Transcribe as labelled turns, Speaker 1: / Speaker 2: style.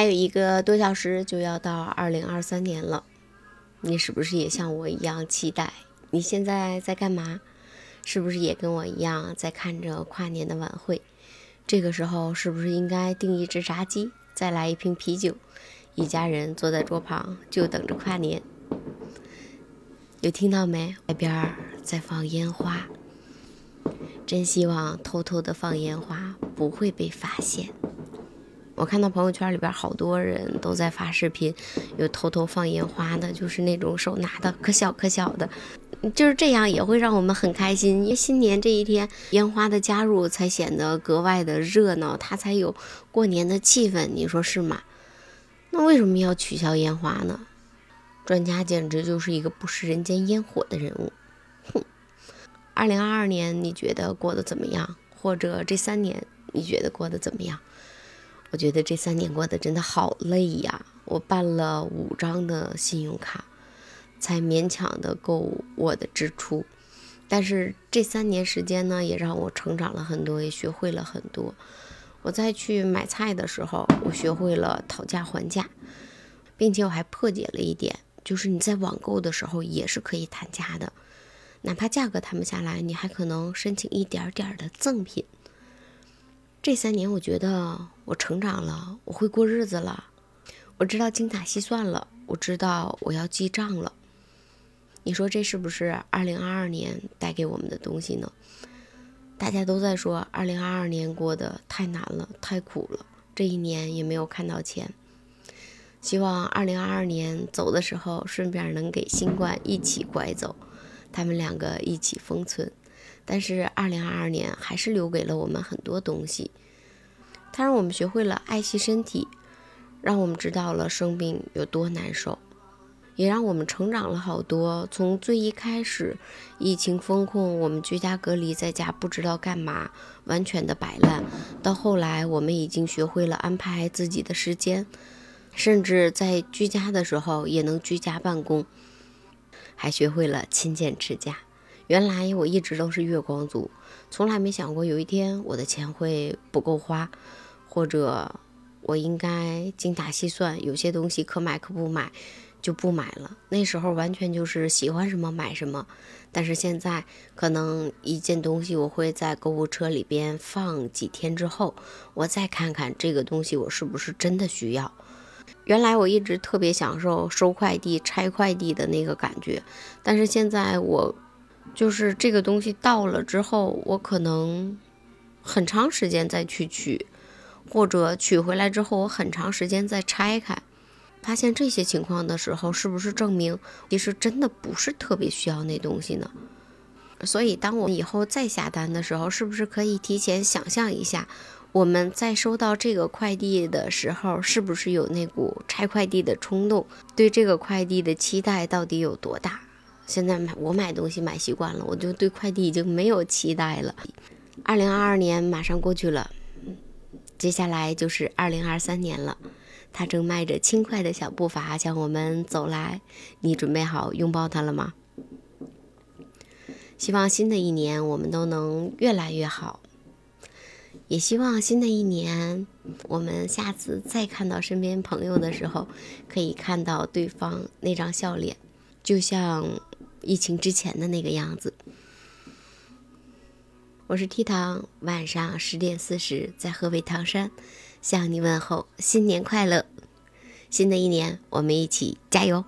Speaker 1: 还有一个多小时就要到二零二三年了，你是不是也像我一样期待？你现在在干嘛？是不是也跟我一样在看着跨年的晚会？这个时候是不是应该订一只炸鸡，再来一瓶啤酒，一家人坐在桌旁就等着跨年？有听到没？外边在放烟花，真希望偷偷的放烟花不会被发现。我看到朋友圈里边好多人都在发视频，有偷偷放烟花的，就是那种手拿的可小可小的。就是这样也会让我们很开心，因为新年这一天烟花的加入才显得格外的热闹，它才有过年的气氛，你说是吗？那为什么要取消烟花呢？专家简直就是一个不食人间烟火的人物。哼，二零二二年你觉得过得怎么样？或者这三年你觉得过得怎么样？我觉得这三年过得真的好累呀！我办了五张的信用卡。才勉强的够我的支出，但是这三年时间呢，也让我成长了很多，也学会了很多。我再去买菜的时候，我学会了讨价还价，并且我还破解了一点，就是你在网购的时候也是可以谈价的，哪怕价格谈不下来，你还可能申请一点点的赠品。这三年，我觉得我成长了，我会过日子了，我知道精打细算了，我知道我要记账了。你说这是不是二零二二年带给我们的东西呢？大家都在说二零二二年过得太难了，太苦了，这一年也没有看到钱。希望二零二二年走的时候，顺便能给新冠一起拐走，他们两个一起封存。但是二零二二年还是留给了我们很多东西，它让我们学会了爱惜身体，让我们知道了生病有多难受。也让我们成长了好多。从最一开始，疫情封控，我们居家隔离在家，不知道干嘛，完全的摆烂，到后来，我们已经学会了安排自己的时间，甚至在居家的时候也能居家办公，还学会了勤俭持家。原来我一直都是月光族，从来没想过有一天我的钱会不够花，或者我应该精打细算，有些东西可买可不买。就不买了。那时候完全就是喜欢什么买什么，但是现在可能一件东西我会在购物车里边放几天之后，我再看看这个东西我是不是真的需要。原来我一直特别享受收快递、拆快递的那个感觉，但是现在我就是这个东西到了之后，我可能很长时间再去取，或者取回来之后我很长时间再拆开。发现这些情况的时候，是不是证明其实真的不是特别需要那东西呢？所以，当我以后再下单的时候，是不是可以提前想象一下，我们在收到这个快递的时候，是不是有那股拆快递的冲动？对这个快递的期待到底有多大？现在买我买东西买习惯了，我就对快递已经没有期待了。二零二二年马上过去了，接下来就是二零二三年了。他正迈着轻快的小步伐向我们走来，你准备好拥抱他了吗？希望新的一年我们都能越来越好，也希望新的一年我们下次再看到身边朋友的时候，可以看到对方那张笑脸，就像疫情之前的那个样子。我是 T 糖，晚上十点四十在河北唐山。向你问候新年快乐，新的一年我们一起加油。